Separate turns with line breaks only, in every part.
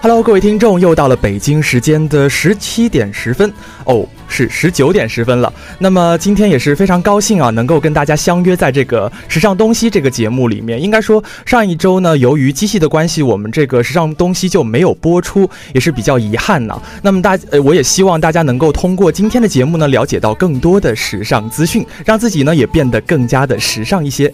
Hello，各位听众，又到了北京时间的十七点十分哦， 是十九点十分了。那么今天也是非常高兴啊，能够跟大家相约在这个时尚东西这个节目里面。应该说上一周呢，由于机器的关系，我们这个时尚东西就没有播出，也是比较遗憾呢。那么大，呃，我也希望大家能够通过今天的节目呢，了解到更多的时尚资讯，让自己呢也变得更加的时尚一些。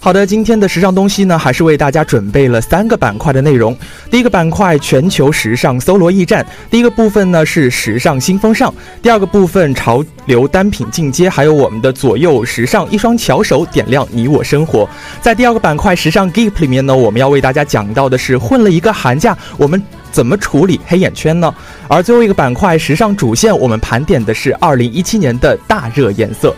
好的，今天的时尚东西呢，还是为大家准备了三个板块的内容。第一个板块全球时尚搜罗驿站，第一个部分呢是时尚新风尚，第二个部分潮流单品进阶，还有我们的左右时尚一双巧手点亮你我生活。在第二个板块时尚 Geek 里面呢，我们要为大家讲到的是混了一个寒假，我们怎么处理黑眼圈呢？而最后一个板块时尚主线，我们盘点的是二零一七年的大热颜色。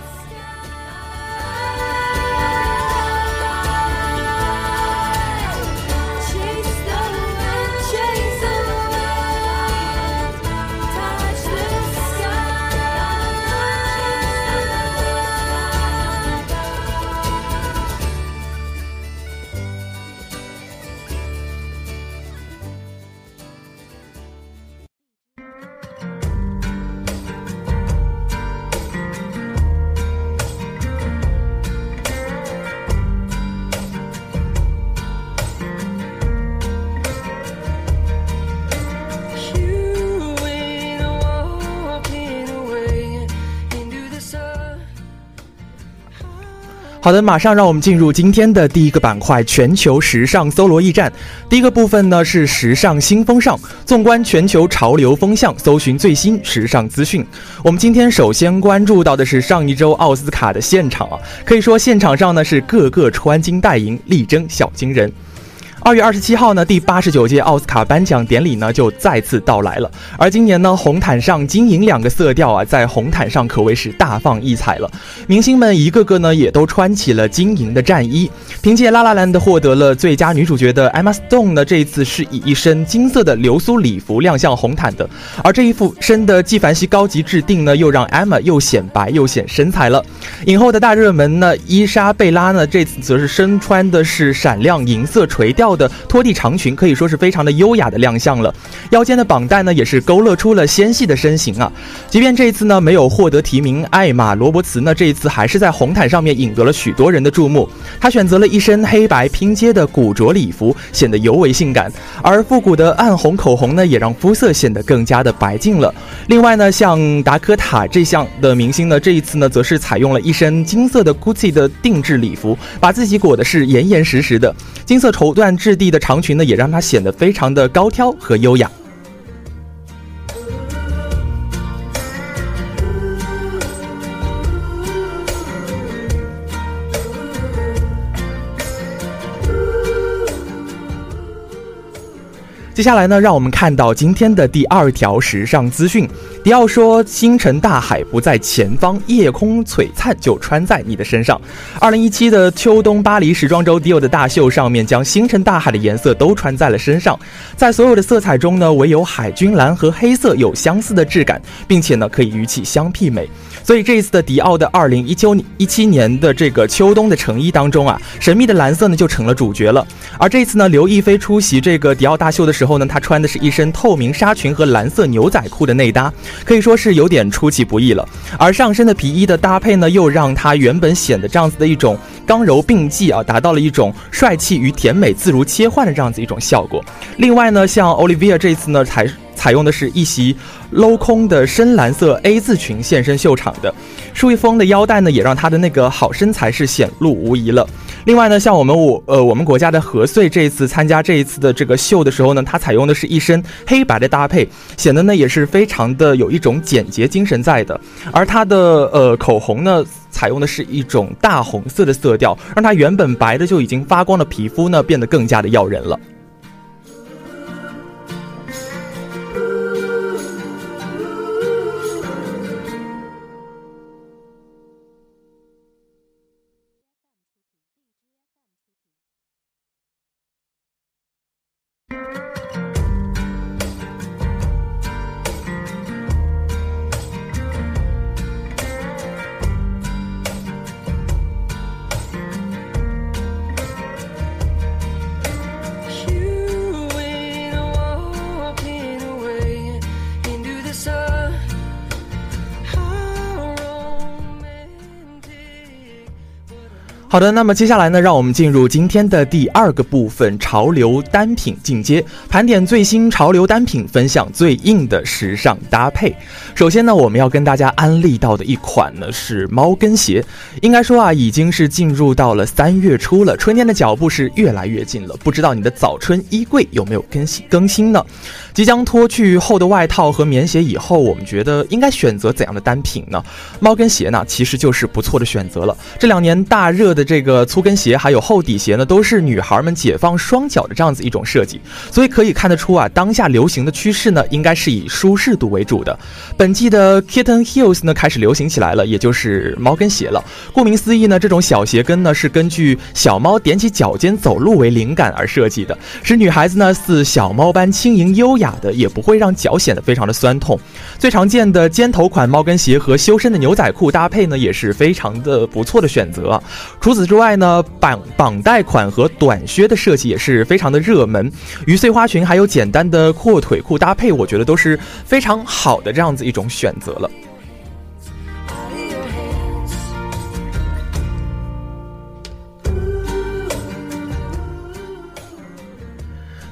好的，马上让我们进入今天的第一个板块——全球时尚搜罗驿站。第一个部分呢是时尚新风尚，纵观全球潮流风向，搜寻最新时尚资讯。我们今天首先关注到的是上一周奥斯卡的现场啊，可以说现场上呢是个个穿金戴银，力争小金人。二月二十七号呢，第八十九届奥斯卡颁奖典礼呢就再次到来了。而今年呢，红毯上金银两个色调啊，在红毯上可谓是大放异彩了。明星们一个个呢也都穿起了金银的战衣。凭借《拉拉兰》的获得了最佳女主角的 Emma Stone 呢，这一次是以一身金色的流苏礼服亮相红毯的。而这一副身的纪梵希高级制定呢，又让 Emma 又显白又显身材了。影后的大热门呢，伊莎贝拉呢，这次则是身穿的是闪亮银色垂钓的拖地长裙，可以说是非常的优雅的亮相了。腰间的绑带呢，也是勾勒出了纤细的身形啊。即便这一次呢没有获得提名，艾玛罗伯茨呢这一次还是在红毯上面引得了许多人的注目。她选择了一身黑白拼接的古着礼服，显得尤为性感。而复古的暗红口红呢，也让肤色显得更加的白净了。另外呢，像达科塔这项的明星呢，这一次呢则是采用了一身金色的 GUCCI 的定制礼服，把自己裹的是严严实实的。金色绸缎质地的长裙呢，也让她显得非常的高挑和优雅。接下来呢，让我们看到今天的第二条时尚资讯。迪奥说：“星辰大海不在前方，夜空璀璨就穿在你的身上。”二零一七的秋冬巴黎时装周，迪奥的大秀上面将星辰大海的颜色都穿在了身上。在所有的色彩中呢，唯有海军蓝和黑色有相似的质感，并且呢可以与其相媲美。所以这一次的迪奥的二零一九一七年的这个秋冬的成衣当中啊，神秘的蓝色呢就成了主角了。而这次呢，刘亦菲出席这个迪奥大秀的时候呢，她穿的是一身透明纱裙和蓝色牛仔裤的内搭，可以说是有点出其不意了。而上身的皮衣的搭配呢，又让她原本显得这样子的一种刚柔并济啊，达到了一种帅气与甜美自如切换的这样子一种效果。另外呢，像 Olivia 这次呢，才。采用的是一袭镂空的深蓝色 A 字裙现身秀场的，舒一峰的腰带呢，也让她的那个好身材是显露无遗了。另外呢，像我们我呃我们国家的何穗这一次参加这一次的这个秀的时候呢，她采用的是一身黑白的搭配，显得呢也是非常的有一种简洁精神在的。而她的呃口红呢，采用的是一种大红色的色调，让她原本白的就已经发光的皮肤呢，变得更加的耀人了。好的，那么接下来呢，让我们进入今天的第二个部分——潮流单品进阶，盘点最新潮流单品，分享最硬的时尚搭配。首先呢，我们要跟大家安利到的一款呢是猫跟鞋。应该说啊，已经是进入到了三月初了，春天的脚步是越来越近了。不知道你的早春衣柜有没有更新更新呢？即将脱去厚的外套和棉鞋以后，我们觉得应该选择怎样的单品呢？猫跟鞋呢，其实就是不错的选择了。这两年大热的。这个粗跟鞋还有厚底鞋呢，都是女孩们解放双脚的这样子一种设计，所以可以看得出啊，当下流行的趋势呢，应该是以舒适度为主的。本季的 Kitten Heels 呢开始流行起来了，也就是猫跟鞋了。顾名思义呢，这种小鞋跟呢是根据小猫踮起脚尖走路为灵感而设计的，使女孩子呢似小猫般轻盈优雅的，也不会让脚显得非常的酸痛。最常见的尖头款猫跟鞋和修身的牛仔裤搭配呢，也是非常的不错的选择。除除此之外呢，绑绑带款和短靴的设计也是非常的热门，鱼碎花裙还有简单的阔腿裤搭配，我觉得都是非常好的这样子一种选择了。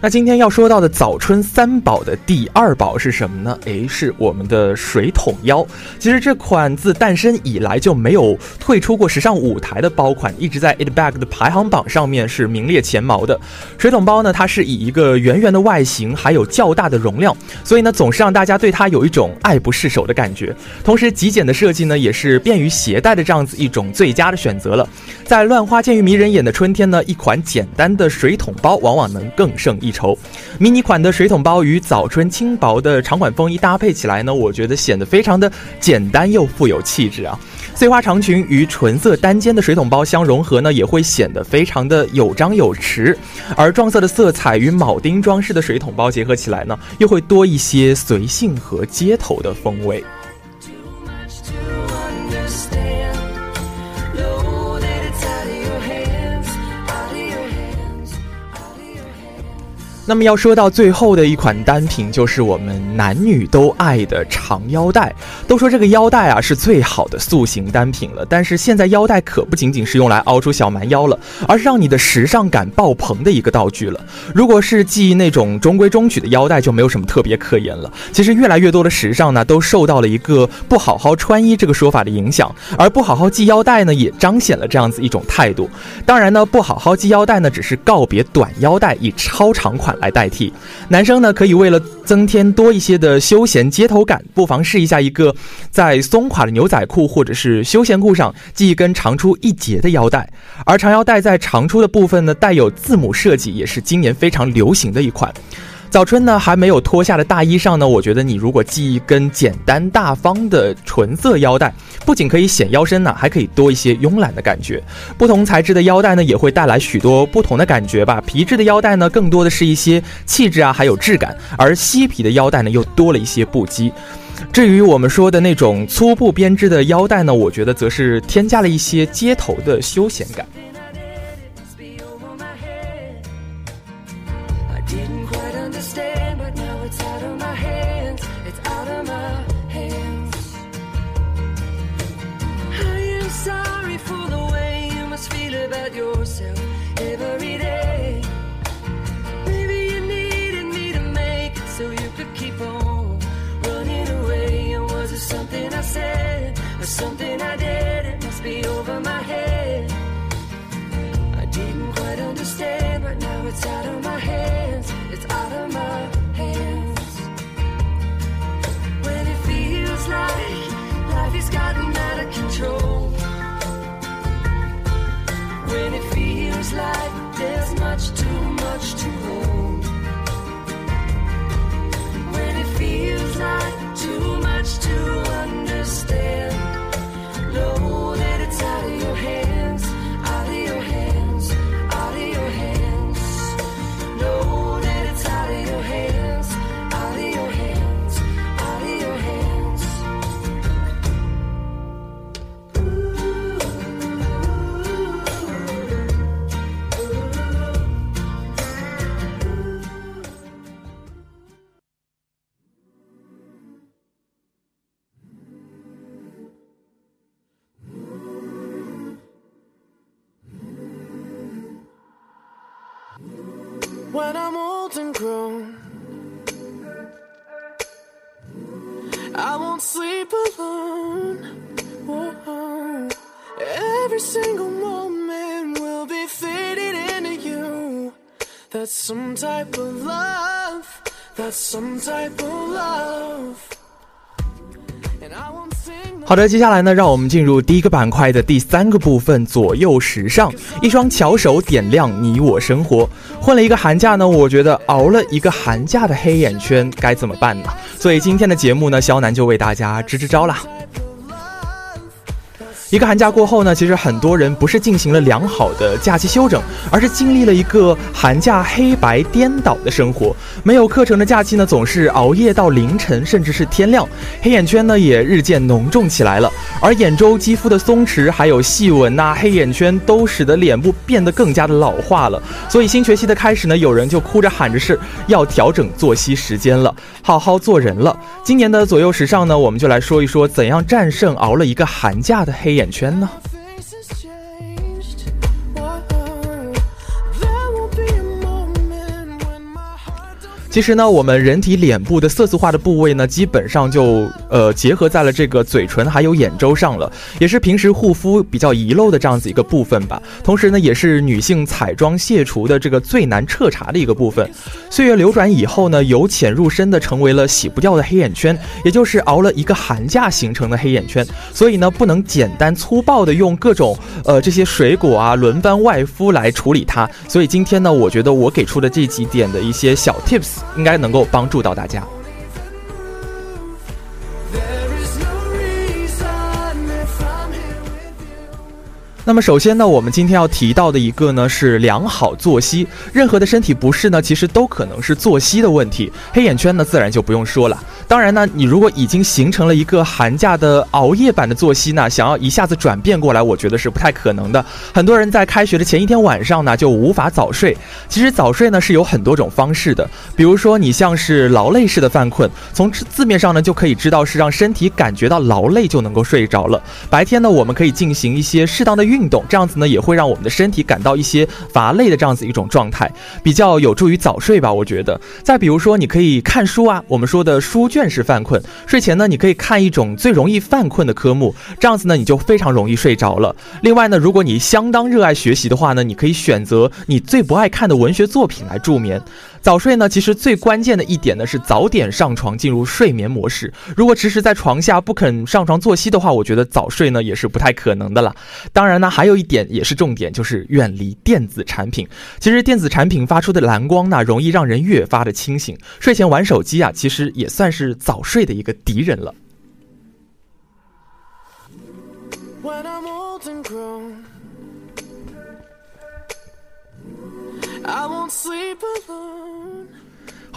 那今天要说到的早春三宝的第二宝是什么呢？诶，是我们的水桶腰。其实这款自诞生以来就没有退出过时尚舞台的包款，一直在 It Bag 的排行榜上面是名列前茅的。水桶包呢，它是以一个圆圆的外形，还有较大的容量，所以呢总是让大家对它有一种爱不释手的感觉。同时极简的设计呢，也是便于携带的这样子一种最佳的选择了。在乱花渐欲迷人眼的春天呢，一款简单的水桶包往往能更胜一。一筹，迷你款的水桶包与早春轻薄的长款风衣搭配起来呢，我觉得显得非常的简单又富有气质啊。碎花长裙与纯色单肩的水桶包相融合呢，也会显得非常的有张有弛。而撞色的色彩与铆钉装饰的水桶包结合起来呢，又会多一些随性和街头的风味。那么要说到最后的一款单品，就是我们男女都爱的长腰带。都说这个腰带啊是最好的塑形单品了，但是现在腰带可不仅仅是用来凹出小蛮腰了，而是让你的时尚感爆棚的一个道具了。如果是系那种中规中矩的腰带，就没有什么特别可言了。其实越来越多的时尚呢，都受到了一个不好好穿衣这个说法的影响，而不好好系腰带呢，也彰显了这样子一种态度。当然呢，不好好系腰带呢，只是告别短腰带，以超长款。来代替，男生呢可以为了增添多一些的休闲街头感，不妨试一下一个在松垮的牛仔裤或者是休闲裤上系一根长出一截的腰带，而长腰带在长出的部分呢带有字母设计，也是今年非常流行的一款。早春呢还没有脱下的大衣上呢，我觉得你如果系一根简单大方的纯色腰带，不仅可以显腰身呢，还可以多一些慵懒的感觉。不同材质的腰带呢，也会带来许多不同的感觉吧。皮质的腰带呢，更多的是一些气质啊，还有质感；而漆皮的腰带呢，又多了一些不羁。至于我们说的那种粗布编织的腰带呢，我觉得则是添加了一些街头的休闲感。to but now it's out of my hands. It's out of my 好的，接下来呢，让我们进入第一个板块的第三个部分——左右时尚。一双巧手点亮你我生活。混了一个寒假呢，我觉得熬了一个寒假的黑眼圈该怎么办呢？所以今天的节目呢，肖楠就为大家支支招啦。一个寒假过后呢，其实很多人不是进行了良好的假期休整，而是经历了一个寒假黑白颠倒的生活。没有课程的假期呢，总是熬夜到凌晨，甚至是天亮，黑眼圈呢也日渐浓重起来了。而眼周肌肤的松弛，还有细纹呐、黑眼圈，都使得脸部变得更加的老化了。所以新学期的开始呢，有人就哭着喊着是要调整作息时间了，好好做人了。今年的左右时尚呢，我们就来说一说怎样战胜熬了一个寒假的黑。眼圈呢？其实呢，我们人体脸部的色素化的部位呢，基本上就呃结合在了这个嘴唇还有眼周上了，也是平时护肤比较遗漏的这样子一个部分吧。同时呢，也是女性彩妆卸除的这个最难彻查的一个部分。岁月流转以后呢，由浅入深的成为了洗不掉的黑眼圈，也就是熬了一个寒假形成的黑眼圈。所以呢，不能简单粗暴的用各种呃这些水果啊轮番外敷来处理它。所以今天呢，我觉得我给出的这几点的一些小 tips。应该能够帮助到大家。那么首先呢，我们今天要提到的一个呢是良好作息。任何的身体不适呢，其实都可能是作息的问题。黑眼圈呢，自然就不用说了。当然呢，你如果已经形成了一个寒假的熬夜版的作息呢，想要一下子转变过来，我觉得是不太可能的。很多人在开学的前一天晚上呢，就无法早睡。其实早睡呢是有很多种方式的，比如说你像是劳累式的犯困，从字面上呢就可以知道是让身体感觉到劳累就能够睡着了。白天呢，我们可以进行一些适当的运运动，这样子呢也会让我们的身体感到一些乏累的这样子一种状态，比较有助于早睡吧。我觉得。再比如说，你可以看书啊，我们说的书卷。式犯困，睡前呢，你可以看一种最容易犯困的科目，这样子呢，你就非常容易睡着了。另外呢，如果你相当热爱学习的话呢，你可以选择你最不爱看的文学作品来助眠。早睡呢，其实最关键的一点呢是早点上床，进入睡眠模式。如果迟迟在床下不肯上床作息的话，我觉得早睡呢也是不太可能的了。当然呢，还有一点也是重点，就是远离电子产品。其实电子产品发出的蓝光呢，容易让人越发的清醒。睡前玩手机啊，其实也算是早睡的一个敌人了。When I'm old and grown, I won't sleep alone.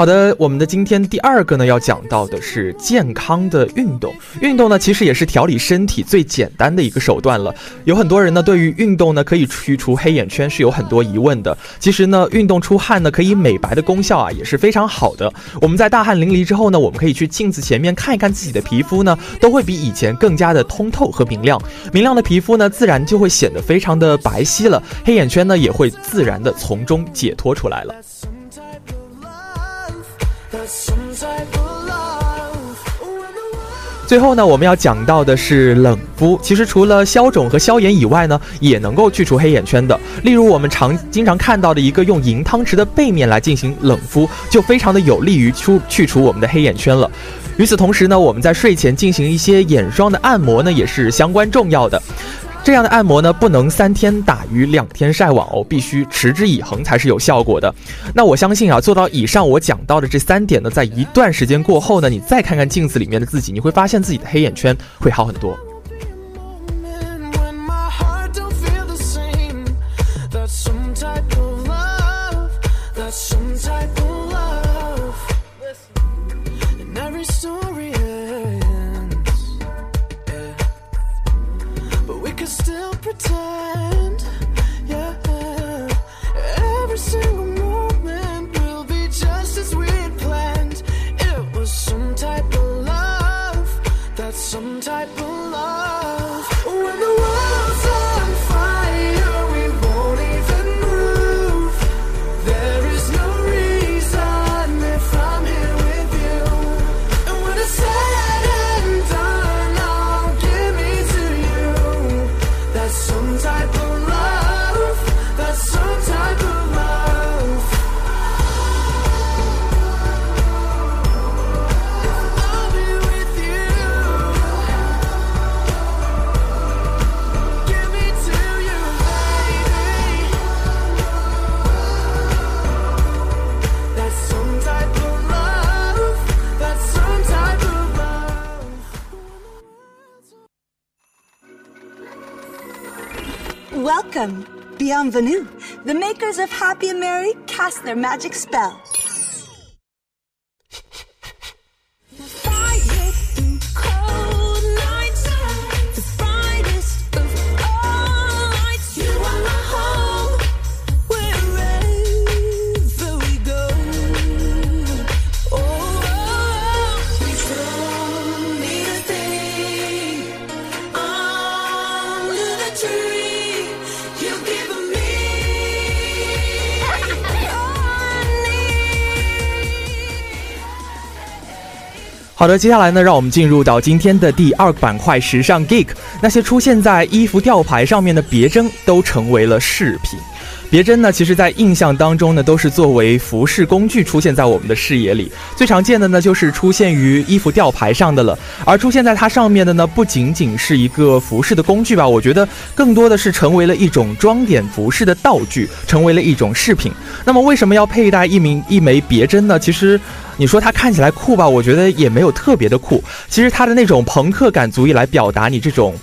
好的，我们的今天第二个呢，要讲到的是健康的运动。运动呢，其实也是调理身体最简单的一个手段了。有很多人呢，对于运动呢可以去除黑眼圈是有很多疑问的。其实呢，运动出汗呢可以美白的功效啊也是非常好的。我们在大汗淋漓之后呢，我们可以去镜子前面看一看自己的皮肤呢，都会比以前更加的通透和明亮。明亮的皮肤呢，自然就会显得非常的白皙了，黑眼圈呢也会自然的从中解脱出来了。最后呢，我们要讲到的是冷敷。其实除了消肿和消炎以外呢，也能够去除黑眼圈的。例如我们常经常看到的一个用银汤匙的背面来进行冷敷，就非常的有利于出去除我们的黑眼圈了。与此同时呢，我们在睡前进行一些眼霜的按摩呢，也是相关重要的。这样的按摩呢，不能三天打鱼两天晒网哦，必须持之以恒才是有效果的。那我相信啊，做到以上我讲到的这三点呢，在一段时间过后呢，你再看看镜子里面的自己，你会发现自己的黑眼圈会好很多。
The makers of Happy and Merry cast their magic spell.
好的，接下来呢，让我们进入到今天的第二个板块——时尚 geek。那些出现在衣服吊牌上面的别针，都成为了饰品。别针呢，其实，在印象当中呢，都是作为服饰工具出现在我们的视野里。最常见的呢，就是出现于衣服吊牌上的了。而出现在它上面的呢，不仅仅是一个服饰的工具吧，我觉得更多的是成为了一种装点服饰的道具，成为了一种饰品。那么，为什么要佩戴一名一枚别针呢？其实，你说它看起来酷吧，我觉得也没有特别的酷。其实它的那种朋克感，足以来表达你这种。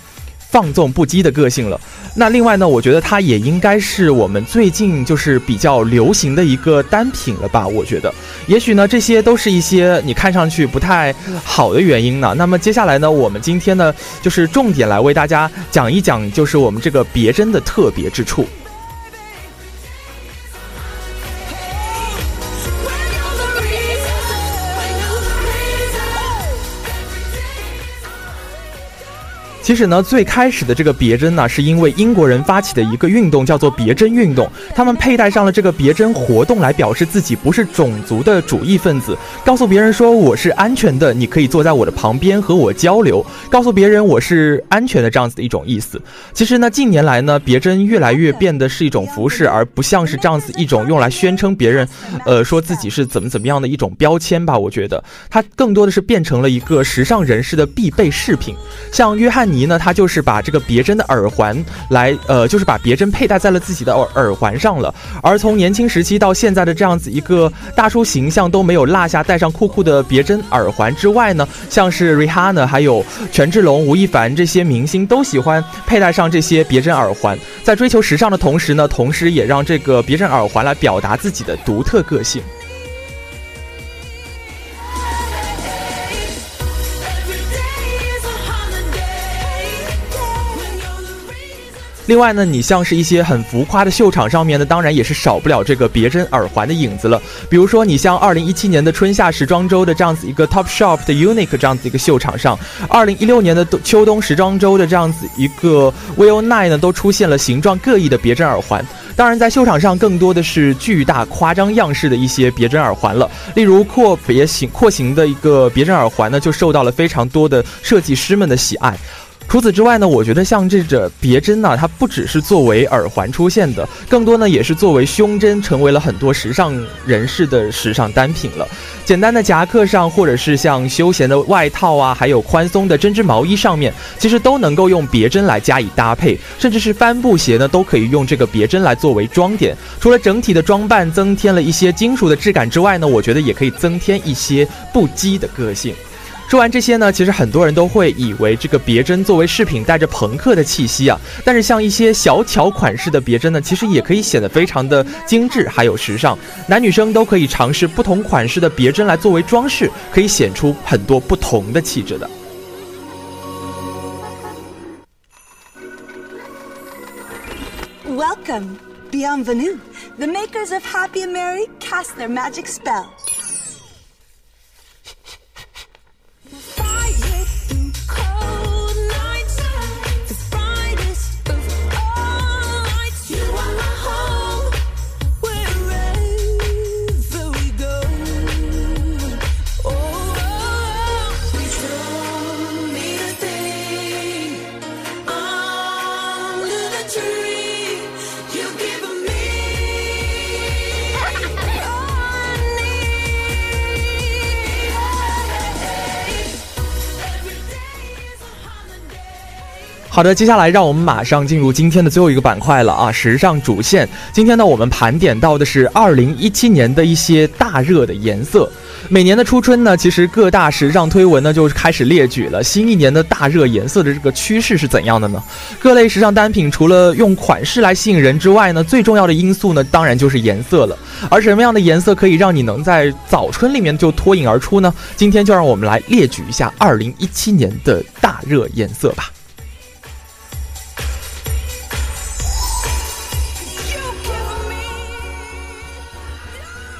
放纵不羁的个性了。那另外呢，我觉得它也应该是我们最近就是比较流行的一个单品了吧？我觉得，也许呢，这些都是一些你看上去不太好的原因呢。那么接下来呢，我们今天呢，就是重点来为大家讲一讲，就是我们这个别针的特别之处。其实呢，最开始的这个别针呢，是因为英国人发起的一个运动，叫做别针运动。他们佩戴上了这个别针活动，来表示自己不是种族的主义分子，告诉别人说我是安全的，你可以坐在我的旁边和我交流，告诉别人我是安全的这样子的一种意思。其实呢，近年来呢，别针越来越变得是一种服饰，而不像是这样子一种用来宣称别人，呃，说自己是怎么怎么样的一种标签吧。我觉得它更多的是变成了一个时尚人士的必备饰品。像约翰尼呢，他就是把这个别针的耳环来，呃，就是把别针佩戴在了自己的耳耳环上了。而从年轻时期到现在的这样子一个大叔形象都没有落下，戴上酷酷的别针耳环之外呢，像是 Rihanna 还有权志龙、吴亦凡这些明星都喜欢佩戴上这些别针耳环，在追求时尚的同时呢，同时也让这个别针耳环来表达自己的独特个性。另外呢，你像是一些很浮夸的秀场上面呢，当然也是少不了这个别针耳环的影子了。比如说，你像二零一七年的春夏时装周的这样子一个 Top Shop 的 Unique 这样子一个秀场上，二零一六年的秋冬时装周的这样子一个 Will Nine 呢，都出现了形状各异的别针耳环。当然，在秀场上更多的是巨大夸张样式的一些别针耳环了，例如阔别形廓形的一个别针耳环呢，就受到了非常多的设计师们的喜爱。除此之外呢，我觉得像这个别针呢，它不只是作为耳环出现的，更多呢也是作为胸针，成为了很多时尚人士的时尚单品了。简单的夹克上，或者是像休闲的外套啊，还有宽松的针织毛衣上面，其实都能够用别针来加以搭配，甚至是帆布鞋呢，都可以用这个别针来作为装点。除了整体的装扮增添了一些金属的质感之外呢，我觉得也可以增添一些不羁的个性。说完这些呢，其实很多人都会以为这个别针作为饰品带着朋克的气息啊。但是像一些小巧款式的别针呢，其实也可以显得非常的精致，还有时尚。男女生都可以尝试不同款式的别针来作为装饰，可以显出很多不同的气质的。
Welcome, Bienvenue. The makers of Happy and Merry cast their magic spell.
好的，接下来让我们马上进入今天的最后一个板块了啊！时尚主线。今天呢，我们盘点到的是二零一七年的一些大热的颜色。每年的初春呢，其实各大时尚推文呢就开始列举了新一年的大热颜色的这个趋势是怎样的呢？各类时尚单品除了用款式来吸引人之外呢，最重要的因素呢，当然就是颜色了。而什么样的颜色可以让你能在早春里面就脱颖而出呢？今天就让我们来列举一下二零一七年的大热颜色吧。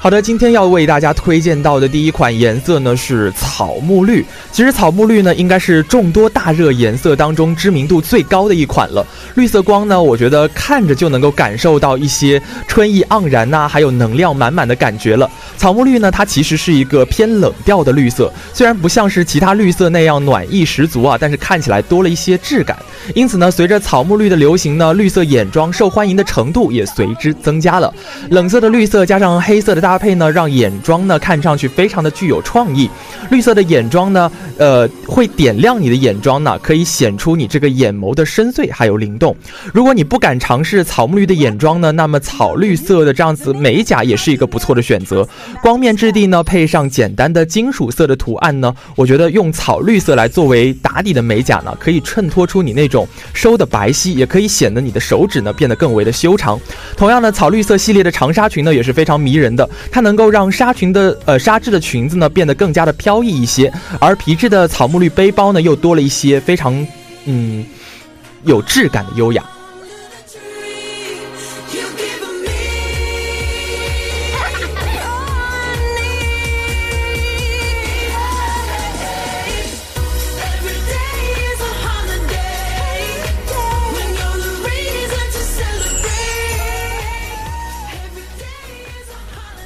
好的，今天要为大家推荐到的第一款颜色呢是草木绿。其实草木绿呢应该是众多大热颜色当中知名度最高的一款了。绿色光呢，我觉得看着就能够感受到一些春意盎然呐，还有能量满满的感觉了。草木绿呢，它其实是一个偏冷调的绿色，虽然不像是其他绿色那样暖意十足啊，但是看起来多了一些质感。因此呢，随着草木绿的流行呢，绿色眼妆受欢迎的程度也随之增加了。冷色的绿色加上黑色的大。搭配呢，让眼妆呢看上去非常的具有创意。绿色的眼妆呢，呃，会点亮你的眼妆呢，可以显出你这个眼眸的深邃还有灵动。如果你不敢尝试草木绿的眼妆呢，那么草绿色的这样子美甲也是一个不错的选择。光面质地呢，配上简单的金属色的图案呢，我觉得用草绿色来作为打底的美甲呢，可以衬托出你那种收的白皙，也可以显得你的手指呢变得更为的修长。同样呢，草绿色系列的长纱裙呢也是非常迷人的。它能够让纱裙的呃纱质的裙子呢变得更加的飘逸一些，而皮质的草木绿背包呢又多了一些非常嗯有质感的优雅。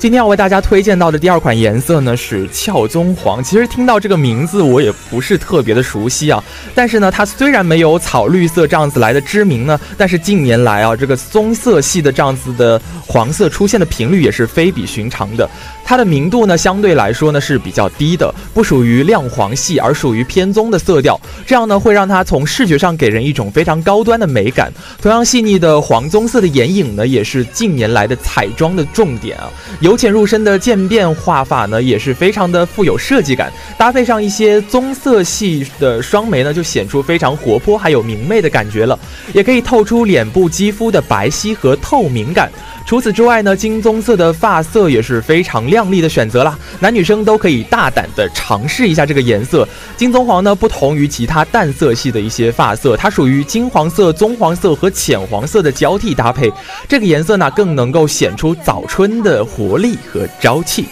今天要为大家推荐到的第二款颜色呢是俏棕黄。其实听到这个名字我也不是特别的熟悉啊，但是呢，它虽然没有草绿色这样子来的知名呢，但是近年来啊，这个棕色系的这样子的黄色出现的频率也是非比寻常的。它的明度呢相对来说呢是比较低的，不属于亮黄系，而属于偏棕的色调。这样呢会让它从视觉上给人一种非常高端的美感。同样细腻的黄棕色的眼影呢，也是近年来的彩妆的重点啊。由浅入深的渐变画法呢，也是非常的富有设计感，搭配上一些棕色系的双眉呢，就显出非常活泼还有明媚的感觉了，也可以透出脸部肌肤的白皙和透明感。除此之外呢，金棕色的发色也是非常亮丽的选择啦，男女生都可以大胆的尝试一下这个颜色。金棕黄呢，不同于其他淡色系的一些发色，它属于金黄色、棕黄色和浅黄色的交替搭配，这个颜色呢，更能够显出早春的活力和朝气。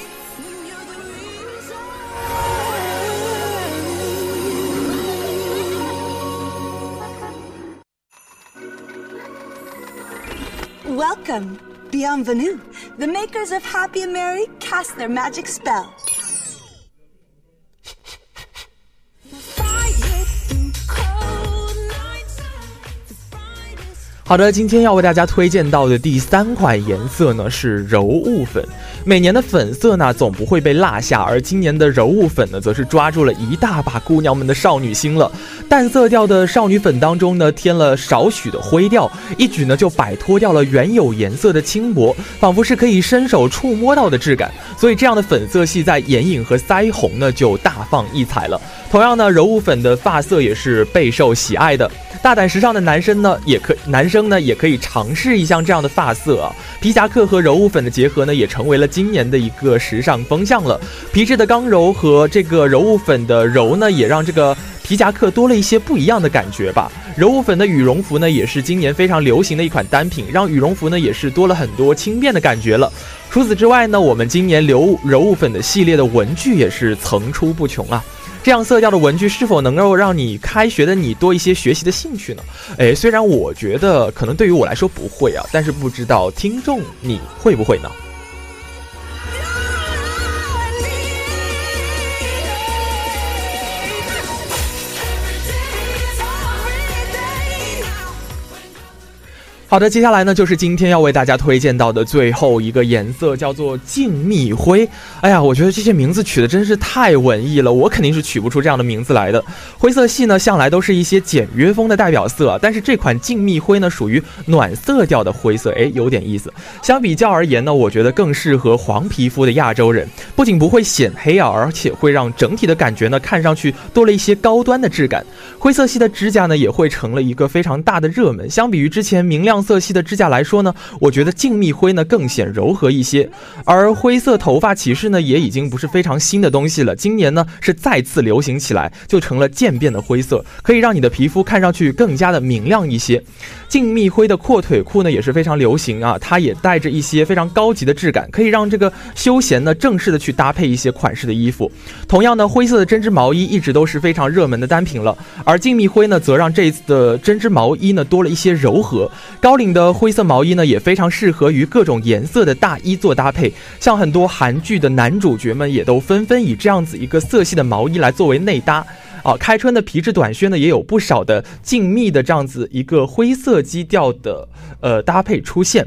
Welcome. Bienvenue. The makers of Happy and Merry cast their magic spell.
好的，今天要为大家推荐到的第三款颜色呢是柔雾粉。每年的粉色呢总不会被落下，而今年的柔雾粉呢则是抓住了一大把姑娘们的少女心了。淡色调的少女粉当中呢添了少许的灰调，一举呢就摆脱掉了原有颜色的轻薄，仿佛是可以伸手触摸到的质感。所以这样的粉色系在眼影和腮红呢就大放异彩了。同样呢，柔雾粉的发色也是备受喜爱的。大胆时尚的男生呢，也可男生呢也可以尝试一下这样的发色啊。皮夹克和柔雾粉的结合呢，也成为了今年的一个时尚风向了。皮质的刚柔和这个柔雾粉的柔呢，也让这个皮夹克多了一些不一样的感觉吧。柔雾粉的羽绒服呢，也是今年非常流行的一款单品，让羽绒服呢也是多了很多轻便的感觉了。除此之外呢，我们今年柔柔雾粉的系列的文具也是层出不穷啊。这样色调的文具是否能够让你开学的你多一些学习的兴趣呢？诶，虽然我觉得可能对于我来说不会啊，但是不知道听众你会不会呢？好的，接下来呢就是今天要为大家推荐到的最后一个颜色，叫做静谧灰。哎呀，我觉得这些名字取的真是太文艺了，我肯定是取不出这样的名字来的。灰色系呢，向来都是一些简约风的代表色，但是这款静谧灰呢，属于暖色调的灰色，哎，有点意思。相比较而言呢，我觉得更适合黄皮肤的亚洲人，不仅不会显黑啊，而且会让整体的感觉呢，看上去多了一些高端的质感。灰色系的指甲呢，也会成了一个非常大的热门。相比于之前明亮。色系的指甲来说呢，我觉得静谧灰呢更显柔和一些，而灰色头发骑士呢也已经不是非常新的东西了，今年呢是再次流行起来，就成了渐变的灰色，可以让你的皮肤看上去更加的明亮一些。静谧灰的阔腿裤呢也是非常流行啊，它也带着一些非常高级的质感，可以让这个休闲呢正式的去搭配一些款式的衣服。同样呢，灰色的针织毛衣一直都是非常热门的单品了，而静谧灰呢则让这一次的针织毛衣呢多了一些柔和高。高领的灰色毛衣呢，也非常适合于各种颜色的大衣做搭配。像很多韩剧的男主角们，也都纷纷以这样子一个色系的毛衣来作为内搭。啊，开春的皮质短靴呢，也有不少的静谧的这样子一个灰色基调的呃搭配出现。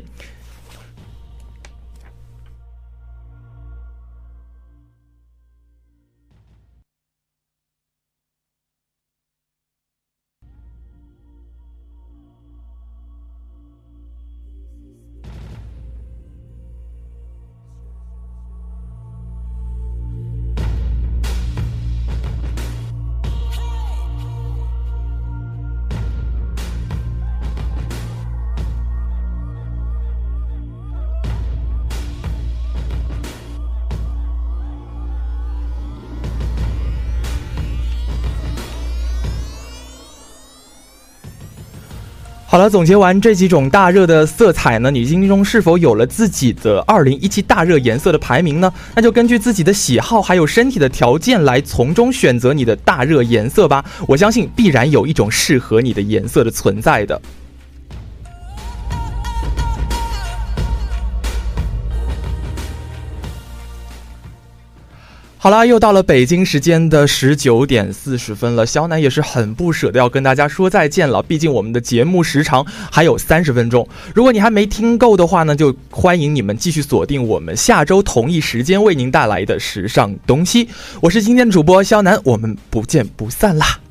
好了，总结完这几种大热的色彩呢，你心中是否有了自己的二零一七大热颜色的排名呢？那就根据自己的喜好还有身体的条件来从中选择你的大热颜色吧。我相信必然有一种适合你的颜色的存在的。好啦，又到了北京时间的十九点四十分了，肖楠也是很不舍得要跟大家说再见了。毕竟我们的节目时长还有三十分钟，如果你还没听够的话呢，就欢迎你们继续锁定我们下周同一时间为您带来的时尚东西。我是今天的主播肖楠，我们不见不散啦。